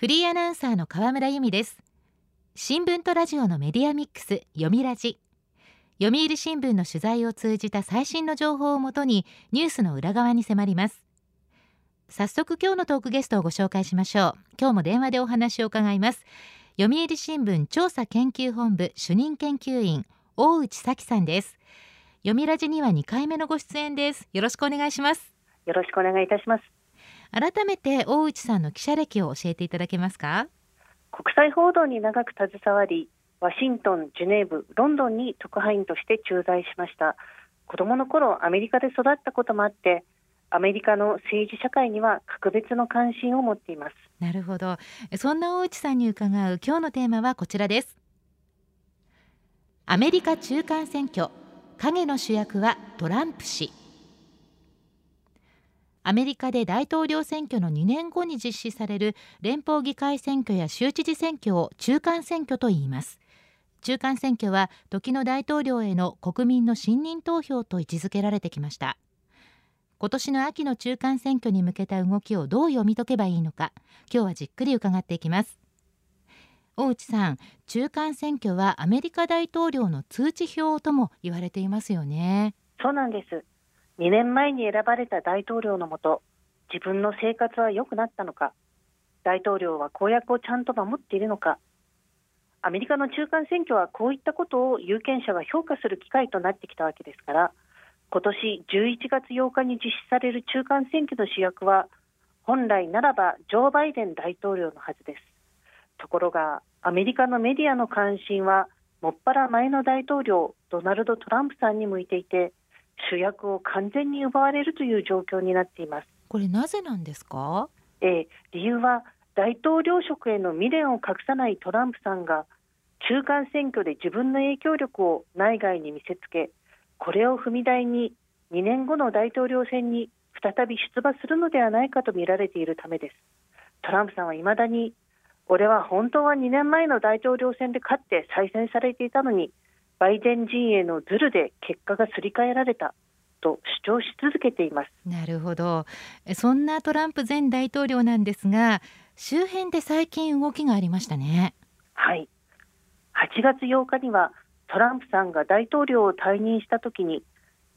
フリーアナウンサーの河村由美です。新聞とラジオのメディアミックス読みラジ。読売新聞の取材を通じた最新の情報をもとにニュースの裏側に迫ります。早速今日のトークゲストをご紹介しましょう。今日も電話でお話を伺います。読売新聞調査研究本部主任研究員大内咲さんです。読みラジには2回目のご出演です。よろしくお願いします。よろしくお願いいたします。改めて大内さんの記者歴を教えていただけますか？国際報道に長く携わりワシントン、ジュネーブ、ロンドンに特派員として駐在しました。子供の頃アメリカで育ったこともあってアメリカの政治社会には格別の関心を持っています。なるほど。そんな大内さんに伺う今日のテーマはこちらです。アメリカ中間選挙。影の主役はトランプ氏アメリカで大統領選挙の2年後に実施される連邦議会選挙や州知事選挙を中間選挙と言います。中間選挙は時の大統領への国民の信任投票と位置づけられてきました。今年の秋の中間選挙に向けた動きをどう読み解けばいいのか今日はじっくり伺っていきます。大内さん中間選挙はアメリカ大統領の通知表とも言われていますよね。そうなんです。2年前に選ばれた大統領のもと自分の生活は良くなったのか大統領は公約をちゃんと守っているのかアメリカの中間選挙はこういったことを有権者が評価する機会となってきたわけですから今年11月8日に実施される中間選挙の主役は本来ならばジョー・バイデン大統領のはずです。ところがアメリカのメディアの関心はもっぱら前の大統領ドナルド・トランプさんに向いていて主役を完全に奪われるという状況になっています。これなぜなんですか？えー、理由は大統領職への未練を隠さないトランプさんが中間選挙で自分の影響力を内外に見せつけこれを踏み台に2年後の大統領選に再び出馬するのではないかと見られているためです。トランプさんはいまだに俺は本当は2年前の大統領選で勝って再選されていたのにバイデン陣営のズルで結果がすり替えられたと主張し続けています。なるほど。そんなトランプ前大統領なんですが周辺で最近動きがありましたね。はい。8月8日にはトランプさんが大統領を退任した時に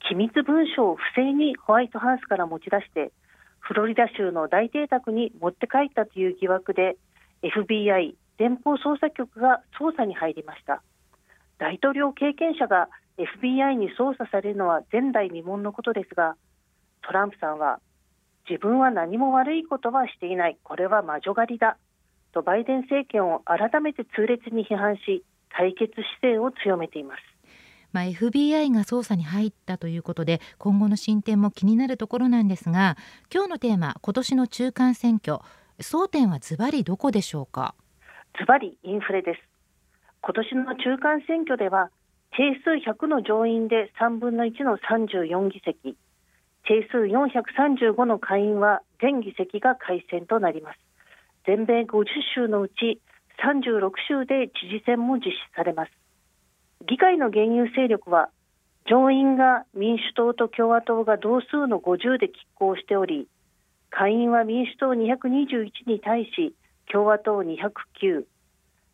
機密文書を不正にホワイトハウスから持ち出してフロリダ州の大邸宅に持って帰ったという疑惑で FBI 連邦捜査局が捜査に入りました大統領経験者が FBI に捜査されるのは前代未聞のことですがトランプさんは自分は何も悪いことはしていないこれは魔女狩りだとバイデン政権を改めて痛烈に批判し対決姿勢を強めています。まあ、FBI が捜査に入ったということで今後の進展も気になるところなんですが今日のテーマ今年の中間選挙争点はズバリどこでしょうか？ズバリインフレです今年の中間選挙では定数100の上院で3分の1の34議席定数435の下院は全議席が改選となります。全米50州のうち36州で知事選も実施されます。議会の現有勢力は上院が民主党と共和党が同数の50で拮抗しており下院は民主党221に対し共和党209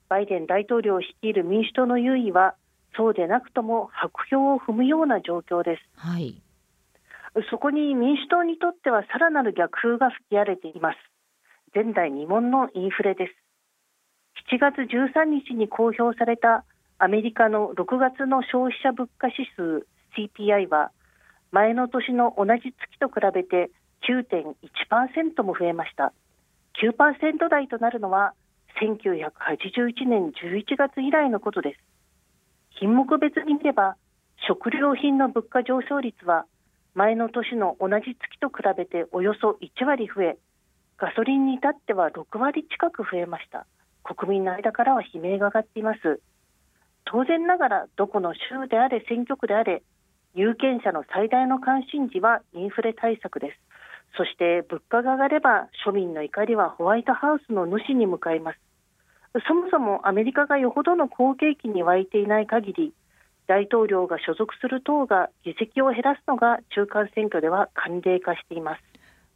バイデン大統領を率いる民主党の優位はそうでなくとも白票を踏むような状況です、はい、そこに民主党にとってはさらなる逆風が吹き荒れています。前代未聞のインフレです。7月13日に公表されたアメリカの6月の消費者物価指数 CPI は前の年の同じ月と比べて9.1%も増えました。9%台となるのは1981年11月以来のことです。品目別に見れば食料品の物価上昇率は前の年の同じ月と比べておよそ1割増えガソリンに至っては6割近く増えました。国民の間からは悲鳴が上がっています。当然ながらどこの州であれ選挙区であれ有権者の最大の関心事はインフレ対策です。そして物価が上がれば庶民の怒りはホワイトハウスの主に向かいます。そもそもアメリカがよほどの好景気に沸いていない限り大統領が所属する党が議席を減らすのが中間選挙では慣例化しています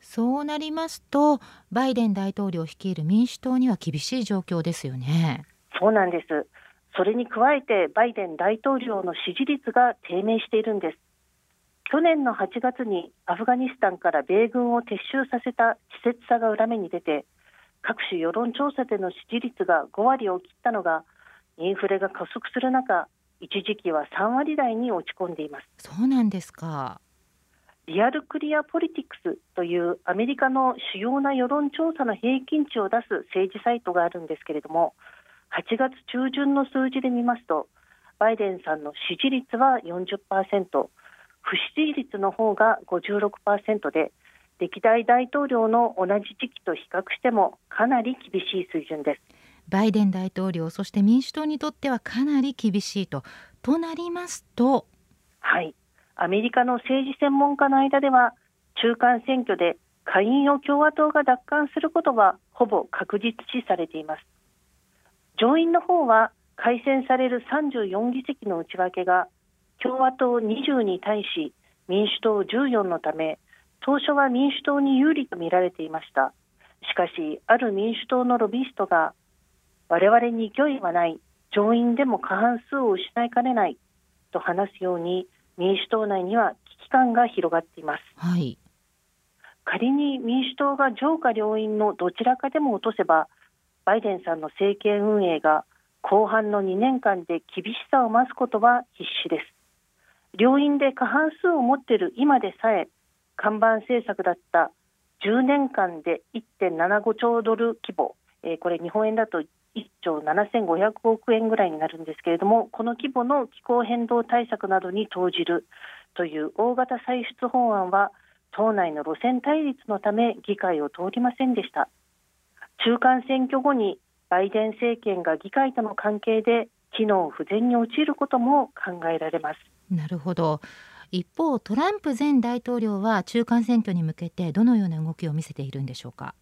そうなりますとバイデン大統領率いる民主党には厳しい状況ですよね。そうなんです。それに加えてバイデン大統領の支持率が低迷しているんです。去年の8月にアフガニスタンから米軍を撤収させた稚拙さが裏目に出て各種世論調査での支持率が5割を切ったのがインフレが加速する中一時期は3割台に落ち込んでいます。そうなんですか。リアルクリアポリティクスというアメリカの主要な世論調査の平均値を出す政治サイトがあるんですけれども8月中旬の数字で見ますとバイデンさんの支持率は40%不支持率の方が56%で歴代大統領の同じ時期と比較してもかなり厳しい水準です。バイデン大統領そして民主党にとってはかなり厳しいととなりますと。はい。アメリカの政治専門家の間では中間選挙で下院を共和党が奪還することはほぼ確実視されています。上院の方は改選される34議席の内訳が共和党20に対し民主党14のため当初は民主党に有利と見られていました。しかしある民主党のロビーストが我々に勢いはない上院でも過半数を失いかねないと話すように民主党内には危機感が広がっています、はい、仮に民主党が上下両院のどちらかでも落とせばバイデンさんの政権運営が後半の2年間で厳しさを増すことは必至です。両院で過半数を持っている今でさえ看板政策だった10年間で1.75兆ドル規模、えー、これ日本円だと1兆7500億円ぐらいになるんですけれどもこの規模の気候変動対策などに投じるという大型歳出法案は党内の路線対立のため議会を通りませんでした。中間選挙後にバイデン政権が議会との関係で機能不全に陥ることも考えられます。なるほど。一方トランプ前大統領は中間選挙に向けてどのような動きを見せているんでしょうか？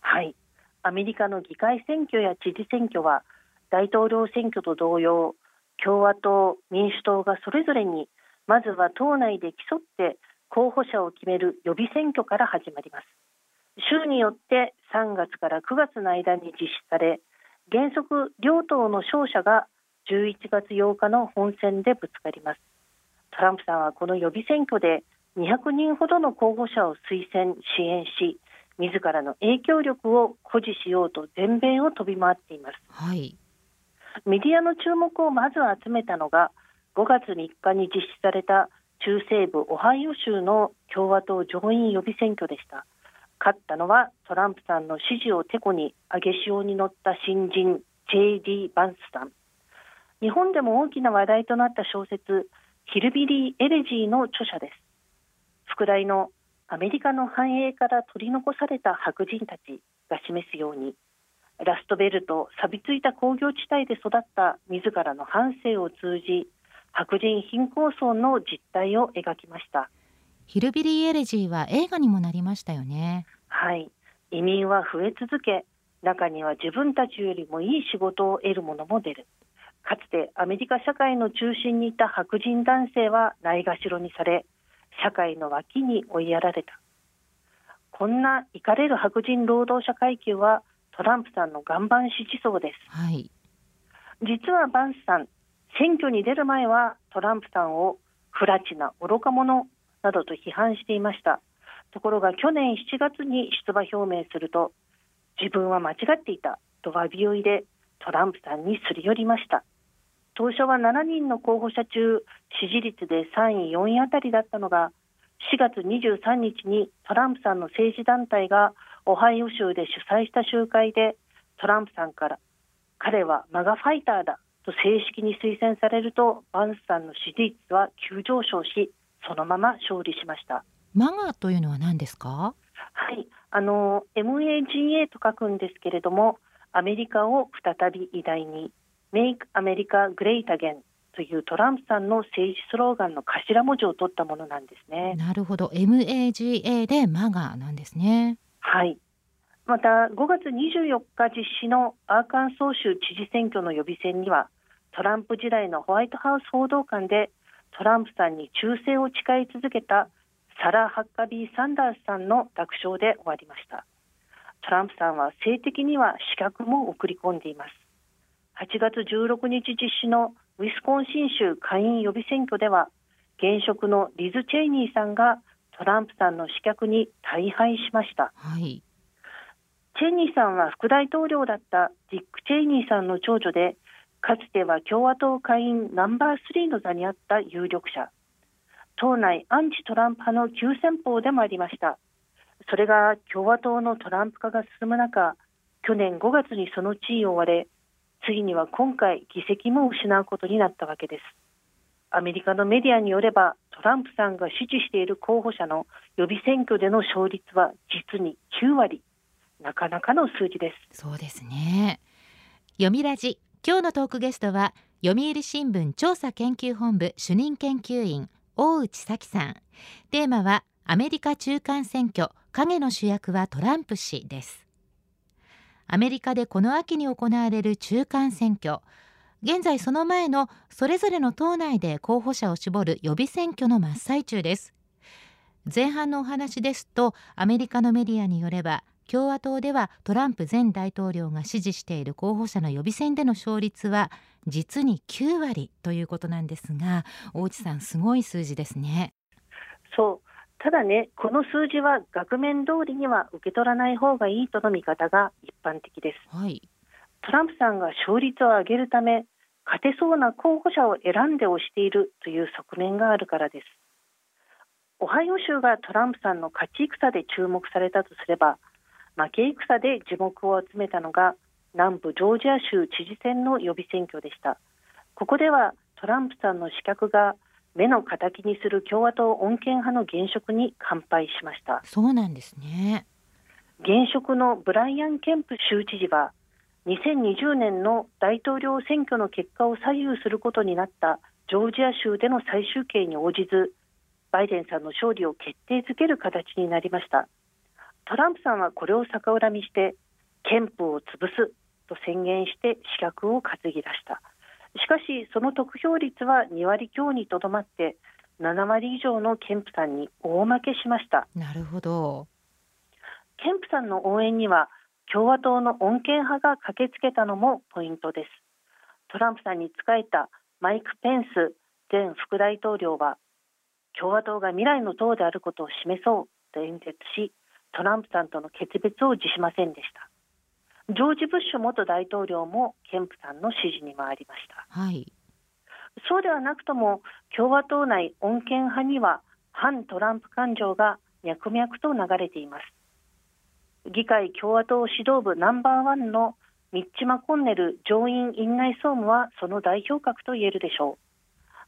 はい。アメリカの議会選挙や知事選挙は大統領選挙と同様共和党民主党がそれぞれにまずは党内で競って候補者を決める予備選挙から始まります。州によって3月から9月の間に実施され原則両党の勝者が11月8日の本選でぶつかります。トランプさんはこの予備選挙で200人ほどの候補者を推薦支援し自らの影響力を誇示しようと全米を飛び回っています、はい、メディアの注目をまず集めたのが5月3日に実施された中西部オハイオ州の共和党上院予備選挙でした。勝ったのはトランプさんの支持をてこに上げ潮に乗った新人 J.D. バンスさん日本でも大きな話題となった小説ヒルビリー・エレジーの著者です。副題のアメリカの繁栄から取り残された白人たちが示すようにラストベルト錆びついた工業地帯で育った自らの半生を通じ白人貧困層の実態を描きました。ヒルビリー・エレジーは映画にもなりましたよね。はい。移民は増え続け中には自分たちよりもいい仕事を得る者も出るかつてアメリカ社会の中心にいた白人男性はないがしろにされ社会の脇に追いやられた。こんな怒れる白人労働者階級はトランプさんの岩盤支持層です、はい、実はバンスさん選挙に出る前はトランプさんを不埒な愚か者などと批判していました。ところが去年7月に出馬表明すると自分は間違っていたと詫びを入れトランプさんにすり寄りました当初は7人の候補者中支持率で3位4位あたりだったのが4月23日にトランプさんの政治団体がオハイオ州で主催した集会でトランプさんから彼はマガファイターだと正式に推薦されるとバンスさんの支持率は急上昇しそのまま勝利しました。マガというのは何ですか？はい。あの MAGA と書くんですけれどもアメリカを再び偉大に Make America Great Again というトランプさんの政治スローガンの頭文字を取ったものなんですね。なるほど MAGA で MAGA なんですね。はいまた5月24日実施のアーカンソー州知事選挙の予備選にはトランプ時代のホワイトハウス報道官でトランプさんに忠誠を誓い続けたサラ・ハッカビー・サンダースさんの楽勝で終わりましたトランプさんは性的には資格も送り込んでいます8月16日実施のウィスコンシン州下院予備選挙では現職のリズ・チェイニーさんがトランプさんの資格に大敗しました、はい、チェイニーさんは副大統領だったディック・チェイニーさんの長女でかつては共和党下院ナンバー3の座にあった有力者。党内アンチトランプ派の急先鋒でもありました。それが共和党のトランプ化が進む中去年5月にその地位を追われ次には今回議席も失うことになったわけです。アメリカのメディアによればトランプさんが支持している候補者の予備選挙での勝率は実に9割。なかなかの数字です。そうですね。読みラジ今日のトークゲストは読売新聞調査研究本部主任研究員大内咲さん。テーマはアメリカ中間選挙影の主役はトランプ氏です。アメリカでこの秋に行われる中間選挙。現在その前のそれぞれの党内で候補者を絞る予備選挙の真っ最中です。前半のお話ですとアメリカのメディアによれば共和党ではトランプ前大統領が支持している候補者の予備選での勝率は実に9割ということなんですが大内さんすごい数字ですね。そうただねこの数字は額面通りには受け取らない方がいいとの見方が一般的です、はい、トランプさんが勝率を上げるため勝てそうな候補者を選んで推しているという側面があるからです。オハイオ州がトランプさんの勝ち戦で注目されたとすれば負け戦で注目を集めたのが南部ジョージア州知事選の予備選挙でした。ここではトランプさんの資格が目の敵にする共和党穏健派の現職に完敗しました。そうなんですね。現職のブライアン・ケンプ州知事は2020年の大統領選挙の結果を左右することになったジョージア州での最終形に応じずバイデンさんの勝利を決定づける形になりました。トランプさんはこれを逆恨みして憲法を潰すと宣言して資格を担ぎ出したその得票率は2割強にとどまって7割以上のケンプさんに大負けしました。なるほど。ケンプさんの応援には共和党の穏健派が駆けつけたのもポイントです。トランプさんに仕えたマイク・ペンス前副大統領は共和党が未来の党であることを示そうと演説しトランプさんとの決別を辞しませんでした。ジョージ・ブッシュ元大統領もケンプさんの支持に回りました、はい、そうではなくとも共和党内穏健派には反トランプ感情が脈々と流れています。議会共和党指導部ナンバーワンのミッチ・マコンネル上院院内総務はその代表格と言えるでしょう。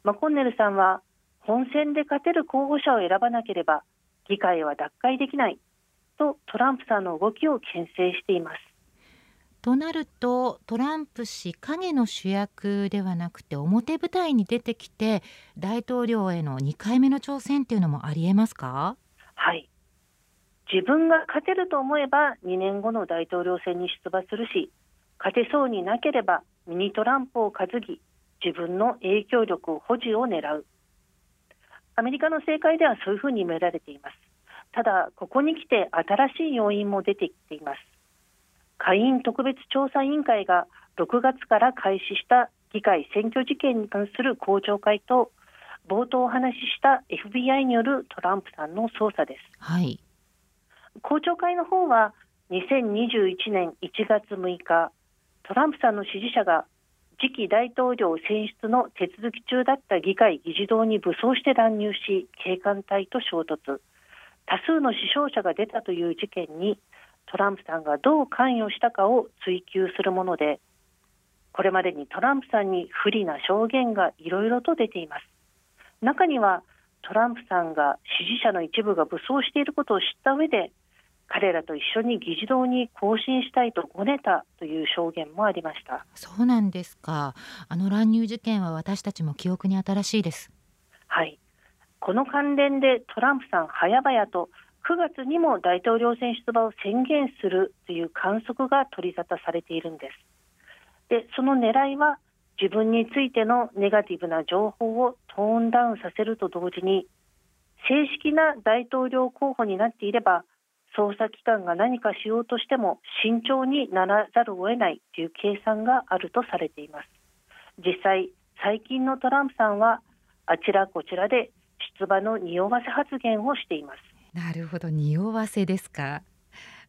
マコンネルさんは本選で勝てる候補者を選ばなければ議会は脱会できないとトランプさんの動きを牽制しています。となるとトランプ氏影の主役ではなくて表舞台に出てきて大統領への2回目の挑戦っていうのもありえますか？はい。自分が勝てると思えば2年後の大統領選に出馬するし勝てそうになければミニトランプを担ぎ自分の影響力保持を狙う。アメリカの政界ではそういうふうに見られています。ただここに来て新しい要因も出てきています。下院特別調査委員会が6月から開始した議会選挙事件に関する公聴会と冒頭お話しした FBI によるトランプさんの捜査です、はい、公聴会の方は2021年1月6日トランプさんの支持者が次期大統領選出の手続き中だった議会議事堂に武装して乱入し警官隊と衝突。多数の死傷者が出たという事件にトランプさんがどう関与したかを追及するものでこれまでにトランプさんに不利な証言がいろいろと出ています。中にはトランプさんが支持者の一部が武装していることを知った上で彼らと一緒に議事堂に行進したいとごねたという証言もありました。そうなんですか。あの乱入事件は私たちも記憶に新しいです。はい。この関連でトランプさん早々と9月にも大統領選出馬を宣言するという観測が取り沙汰されているんです。でその狙いは自分についてのネガティブな情報をトーンダウンさせると同時に正式な大統領候補になっていれば捜査機関が何かしようとしても慎重にならざるを得ないという計算があるとされています実際最近のトランプさんはあちらこちらで出馬の匂わせ発言をしていますなるほど匂わせですか。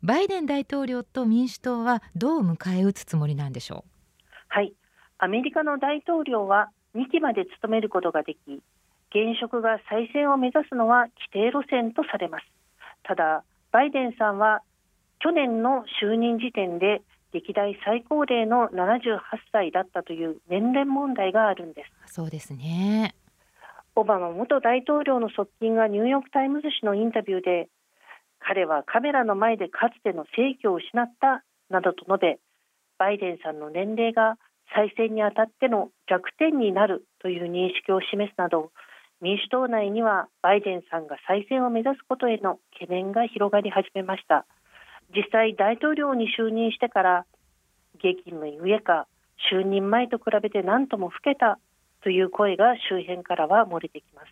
バイデン大統領と民主党はどう迎え撃つつもりなんでしょう。はい。アメリカの大統領は2期まで務めることができ現職が再選を目指すのは規定路線とされます。ただバイデンさんは去年の就任時点で歴代最高齢の78歳だったという年齢問題があるんです。そうですねオバマ元大統領の側近がニューヨーク・タイムズ紙のインタビューで彼はカメラの前でかつての正義を失ったなどと述べバイデンさんの年齢が再選にあたっての弱点になるという認識を示すなど民主党内にはバイデンさんが再選を目指すことへの懸念が広がり始めました。実際大統領に就任してから激務ゆえか就任前と比べて何とも老けたという声が周辺からは漏れてきます。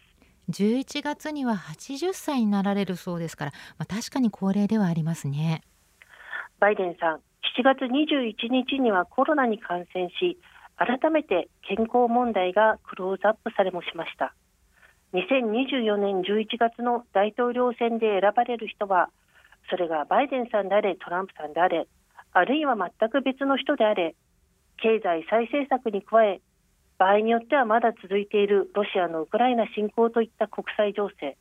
11月には80歳になられるそうですから、まあ、確かに高齢ではありますね。バイデンさん7月21日にはコロナに感染し改めて健康問題がクローズアップされもしました。2024年11月の大統領選で選ばれる人はそれがバイデンさんであれトランプさんであれあるいは全く別の人であれ経済再生策に加え場合によってはまだ続いているロシアのウクライナ侵攻といった国際情勢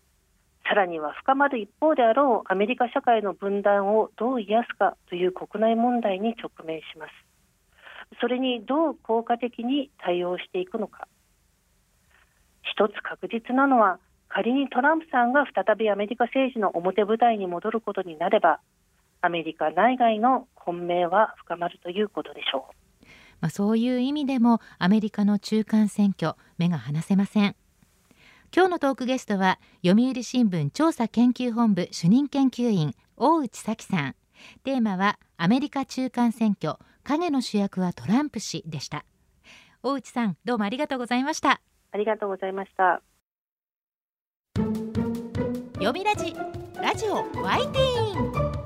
さらには深まる一方であろうアメリカ社会の分断をどう癒すかという国内問題に直面します。それにどう効果的に対応していくのか。一つ確実なのは仮にトランプさんが再びアメリカ政治の表舞台に戻ることになればアメリカ内外の混迷は深まるということでしょう。まあ、そういう意味でもアメリカの中間選挙目が離せません。今日のトークゲストは読売新聞調査研究本部主任研究員大内咲さん。テーマはアメリカ中間選挙影の主役はトランプ氏でした。大内さんどうもありがとうございました。ありがとうございました。読みラジラジオワイティーン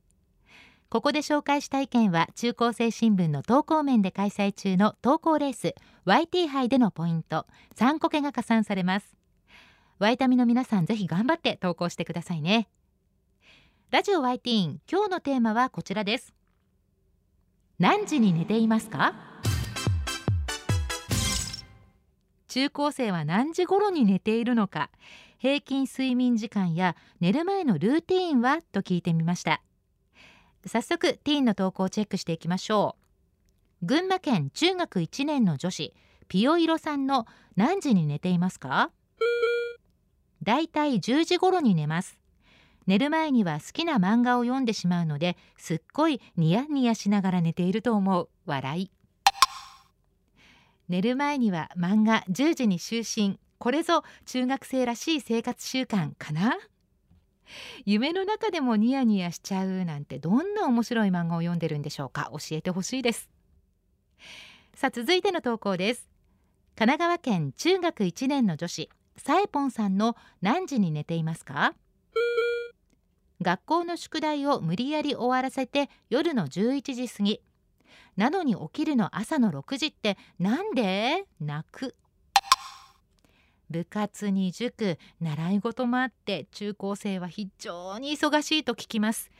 ここで紹介した意見は中高生新聞の投稿面で開催中の投稿レース YT 杯でのポイント3個けが加算されます。ワイタミの皆さんぜひ頑張って投稿してくださいね。ラジオ YT 今日のテーマはこちらです。何時に寝ていますか？中高生は何時頃に寝ているのか？平均睡眠時間や寝る前のルーティーンは？と聞いてみました。早速ティーンの投稿をチェックしていきましょう。群馬県中学1年の女子ピヨイロさんの何時に寝ていますか？だいたい10時頃に寝ます。寝る前には好きな漫画を読んでしまうのですっごいニヤニヤしながら寝ていると思う。笑い。寝る前には漫画10時に就寝。これぞ中学生らしい生活習慣かな？夢の中でもニヤニヤしちゃうなんてどんな面白い漫画を読んでるんでしょうか？教えてほしいです。さあ続いての投稿です。神奈川県中学1年の女子サエポンさんの何時に寝ていますか？学校の宿題を無理やり終わらせて夜の11時過ぎ。なのに起きるの朝の6時ってなんで？泣く。部活に塾習い事もあって中高生は非常に忙しいと聞きます。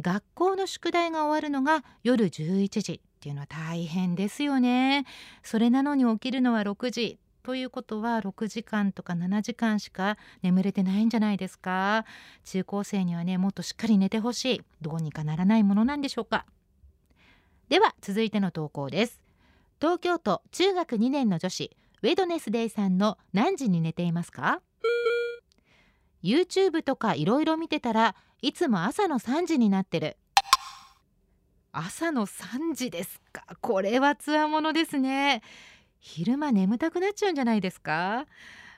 学校の宿題が終わるのが夜11時っていうのは大変ですよね。それなのに起きるのは6時ということは6時間とか7時間しか眠れてないんじゃないですか。中高生にはねもっとしっかり寝てほしい。どうにかならないものなんでしょうか。では続いての投稿です。東京都中学2年の女子ウェドネスデイさんの何時に寝ていますか？YouTube とかいろいろ見てたらいつも朝の3時になってる。朝の3時ですか？これはつわものですね。昼間眠たくなっちゃうんじゃないですか？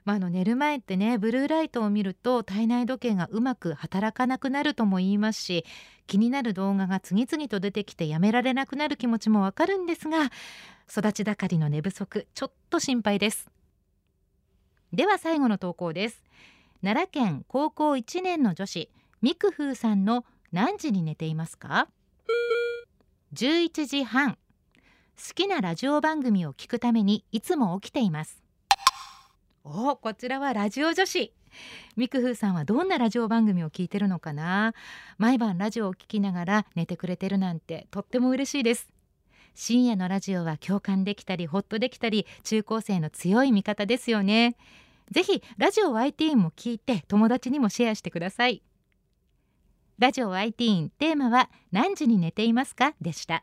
まあ、あの寝る前ってねブルーライトを見ると体内時計がうまく働かなくなるとも言いますし気になる動画が次々と出てきてやめられなくなる気持ちもわかるんですが育ち盛りの寝不足ちょっと心配です。では最後の投稿です。奈良県高校1年の女子みくふうさんの何時に寝ていますか？11時半。好きなラジオ番組を聞くためにいつも起きています。おこちらはラジオ女子。みくふうさんはどんなラジオ番組を聞いてるのかな？毎晩ラジオを聞きながら寝てくれてるなんてとっても嬉しいです。深夜のラジオは共感できたりホッとできたり中高生の強い味方ですよね。ぜひラジオ YT も聞いて友達にもシェアしてください。ラジオ YT テーマは何時に寝ていますか？でした。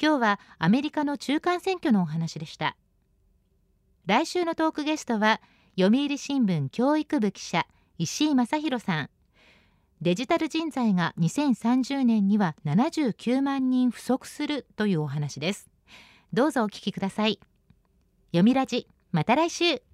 今日はアメリカの中間選挙のお話でした。来週のトークゲストは読売新聞教育部記者石井正弘さん。デジタル人材が2030年には79万人不足するというお話です。どうぞお聞きください。読みラジまた来週。